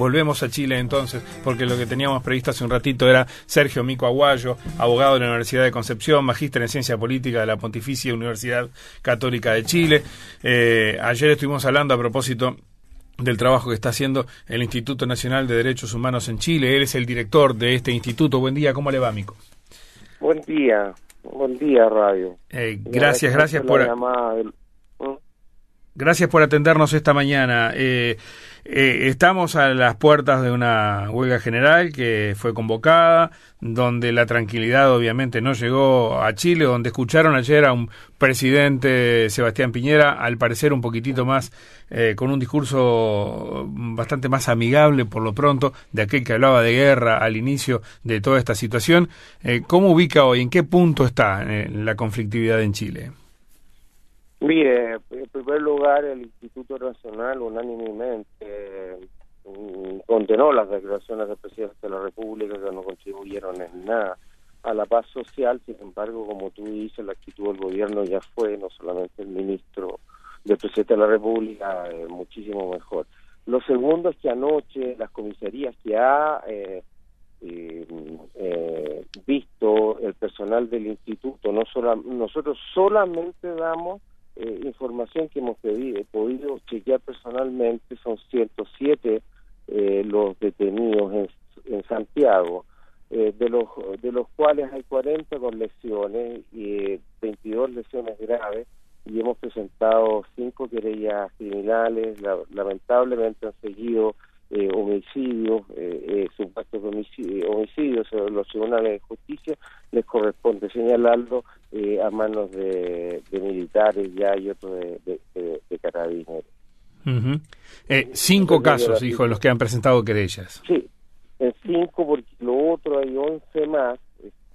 Volvemos a Chile entonces, porque lo que teníamos previsto hace un ratito era Sergio Mico Aguayo, abogado de la Universidad de Concepción, magíster en Ciencia Política de la Pontificia Universidad Católica de Chile. Eh, ayer estuvimos hablando a propósito del trabajo que está haciendo el Instituto Nacional de Derechos Humanos en Chile. Él es el director de este instituto. Buen día, ¿cómo le va, Mico? Buen día, buen día, Radio. Eh, gracias, gracias por... Gracias por atendernos esta mañana. Eh, eh, estamos a las puertas de una huelga general que fue convocada, donde la tranquilidad obviamente no llegó a Chile, donde escucharon ayer a un presidente Sebastián Piñera, al parecer un poquitito más, eh, con un discurso bastante más amigable por lo pronto, de aquel que hablaba de guerra al inicio de toda esta situación. Eh, ¿Cómo ubica hoy, en qué punto está la conflictividad en Chile? Mire, en primer lugar, el Instituto Nacional unánimemente mm, condenó las declaraciones del presidente de la República que no contribuyeron en nada a la paz social. Sin embargo, como tú dices, la actitud del gobierno ya fue, no solamente el ministro del presidente de la República, eh, muchísimo mejor. Lo segundo es que anoche las comisarías que ha eh, eh, visto el personal del instituto, no solo, nosotros solamente damos eh, información que hemos pedido, podido chequear personalmente, son 107 eh, los detenidos en, en Santiago, eh, de, los, de los cuales hay 40 con lesiones y 22 lesiones graves, y hemos presentado cinco querellas criminales, lamentablemente han seguido eh, homicidios, eh, eh, supuestos homicidios, los tribunales de justicia les corresponde señalarlo eh, a manos de, militares ya y otros de, de, carabineros. cinco casos, dijo, los que han presentado querellas. Sí, en cinco, porque lo otro hay once más.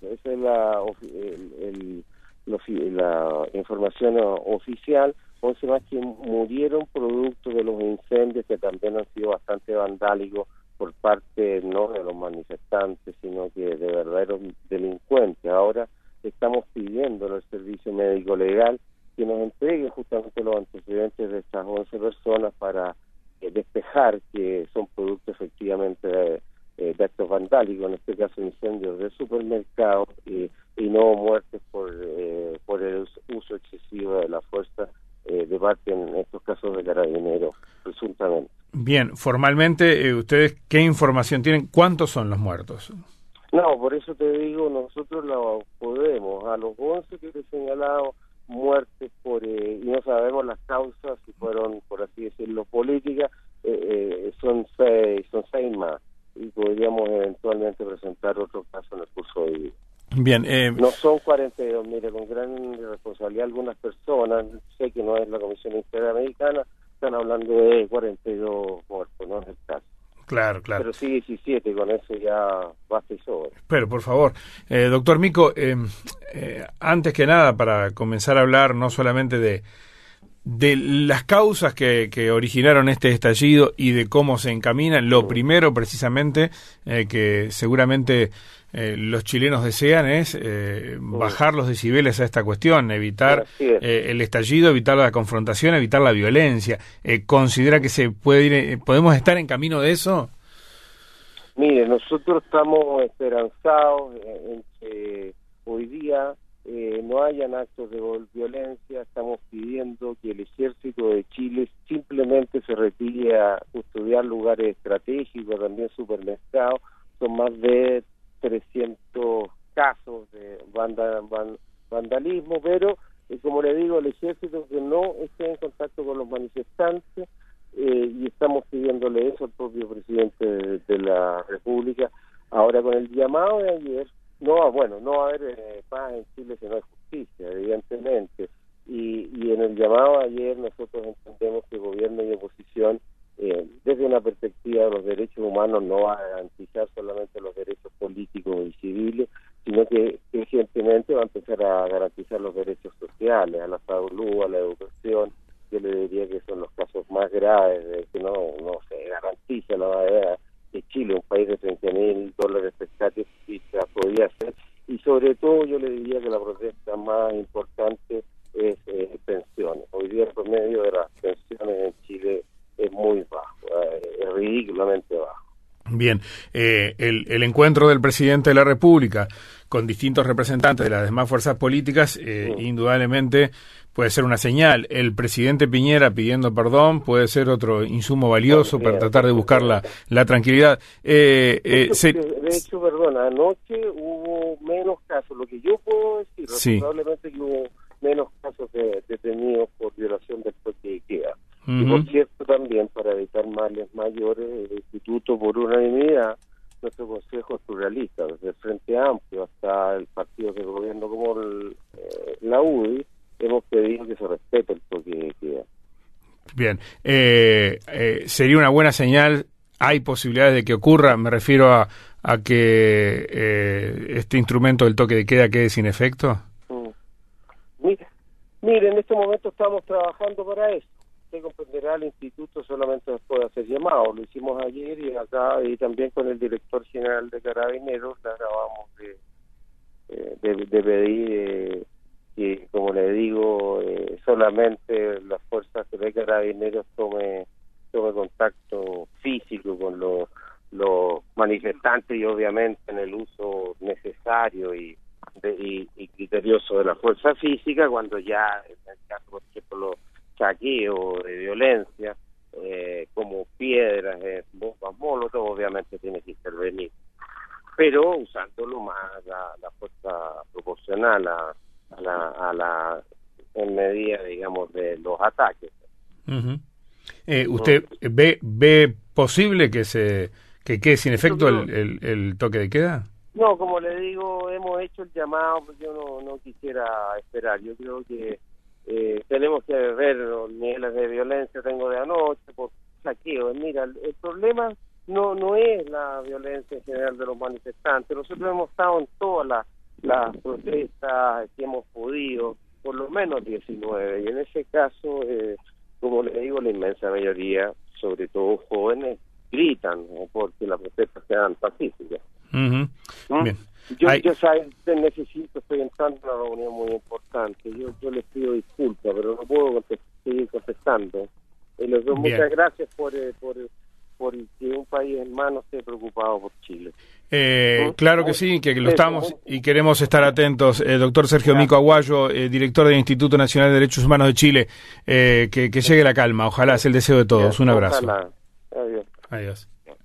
Esa es la, el, la información oficial 11 más que murieron producto de los incendios que también han sido bastante vandálicos por parte no de los manifestantes, sino que de verdaderos delincuentes. Ahora estamos pidiendo al servicio médico legal que nos entregue justamente los antecedentes de estas 11 personas para eh, despejar que son productos efectivamente de, eh, actos vandálicos, en este caso incendios de supermercados y no muertes por, eh, por el uso excesivo de la fuerza eh, debate en estos casos de carabineros, presuntamente. Bien, formalmente, ¿ustedes qué información tienen? ¿Cuántos son los muertos? No, por eso te digo, nosotros lo podemos. A los 11 que te he señalado muertes por, eh, y no sabemos las causas, si fueron, por así decirlo, políticas, eh, son seis, son seis más. Y podríamos eventualmente presentar otro caso en el curso de vida. Bien. Eh... No son 42, mire, con gran responsabilidad algunas personas, sé que no es la Comisión Interamericana, están hablando de 42 muertos, no es el caso. Claro, claro. Pero sí 17, con eso ya basta y sobra. Pero, por favor, eh, doctor Mico, eh, eh, antes que nada, para comenzar a hablar no solamente de, de las causas que, que, originaron este estallido y de cómo se encamina, lo primero precisamente eh, que seguramente eh, los chilenos desean es eh, bajar los decibeles a esta cuestión, evitar eh, el estallido, evitar la confrontación, evitar la violencia. ¿Considera que se puede ir, podemos estar en camino de eso? Mire, nosotros estamos esperanzados en que hoy día no hayan actos de violencia, estamos pidiendo que el ejército de Chile simplemente se retire a custodiar lugares estratégicos, también supermercados, son más de 300 casos de vandalismo, pero eh, como le digo, el ejército que no esté en contacto con los manifestantes eh, y estamos pidiéndole eso al propio presidente de, la República. Ahora con el llamado de ayer, no, bueno, no va a haber eh, paz en Chile si no hay justicia, evidentemente. Y, y en el llamado de ayer nosotros entendemos que gobierno y oposición eh, desde una perspectiva de los derechos humanos no va a garantizar solamente los derechos políticos y civiles, sino que urgentemente va a empezar a garantizar los derechos sociales, a la salud, a la educación. Yo le diría que son los casos más graves de que no, no se garantiza la de Chile, un país de 30 mil dólares pescarios, se podía hacer. Y sobre todo yo le diría que la protesta más importante es eh, pensiones. Hoy día el promedio de las pensiones en Chile es muy bajo, eh, es ridículamente bajo. Bien, eh, el, el, encuentro del presidente de la República con distintos representantes de las demás fuerzas políticas, eh, indudablemente puede ser una señal. El presidente Piñera pidiendo perdón puede ser otro insumo valioso para tratar de buscar la, la tranquilidad. Eh, eh de hecho, perdón, anoche hubo menos casos. Lo que yo puedo decir, probablemente que hubo menos casos de detenidos por violación del toque de queda. Y por cierto, también para evitar males mayores, el Instituto por unanimidad, nuestro Consejo es pluralista, desde el Frente Amplio hasta el partido de gobierno como el, eh, la UDI, hemos pedido que se respete el toque de queda. Bien, eh, eh, sería una buena señal. Hay posibilidades de que ocurra, me refiero a, a que este instrumento del toque de queda quede sin efecto. Mm. mire, en este momento estamos trabajando para eso comprenderá, el instituto solamente nos puede hacer llamado. Lo hicimos ayer y acá y también con el director general de Carabineros de, de, pedir eh, que, como le digo, eh, solamente las fuerzas de Carabineros tome, tome contacto físico con los, manifestantes y obviamente en el uso necesario y, y, criterioso de la fuerza física cuando ya, en el caso, por ejemplo, los saqueo, de violencia, eh, como piedras, eh, bombas molotov, obviamente tiene que intervenir, pero usándolo más la, proporcional a, la, a la en medida, digamos, de los ataques. eh, ¿Usted ve ve posible que se que quede sin efecto el, el, toque de queda? No, como le digo, hemos hecho el llamado, pues yo no, no quisiera esperar. Yo creo que eh, tenemos que ver los niveles de violencia tengo de anoche por saqueo. Mira, el, problema no no es la violencia en general de los manifestantes. Nosotros hemos estado en todas las, protestas que hemos podido, por lo menos 19, y en ese caso, eh, como le digo, la inmensa mayoría, sobre todo jóvenes, gritan porque las protestas sean pacíficas. ¿Mm? Bien. Yo, yo necesito, estoy entrando en una reunión muy importante. Yo, yo les pido disculpas, pero no puedo seguir contestando. Eh, les doy muchas gracias por, eh, por, hermano esté preocupado por Chile. Eh, claro que sí, que lo estamos y queremos estar atentos. Eh, doctor Sergio Mico Aguayo, eh, director del Instituto Nacional de Derechos Humanos de Chile, que, que llegue la calma. Ojalá es el deseo de todos. Un abrazo. Adiós. Adiós.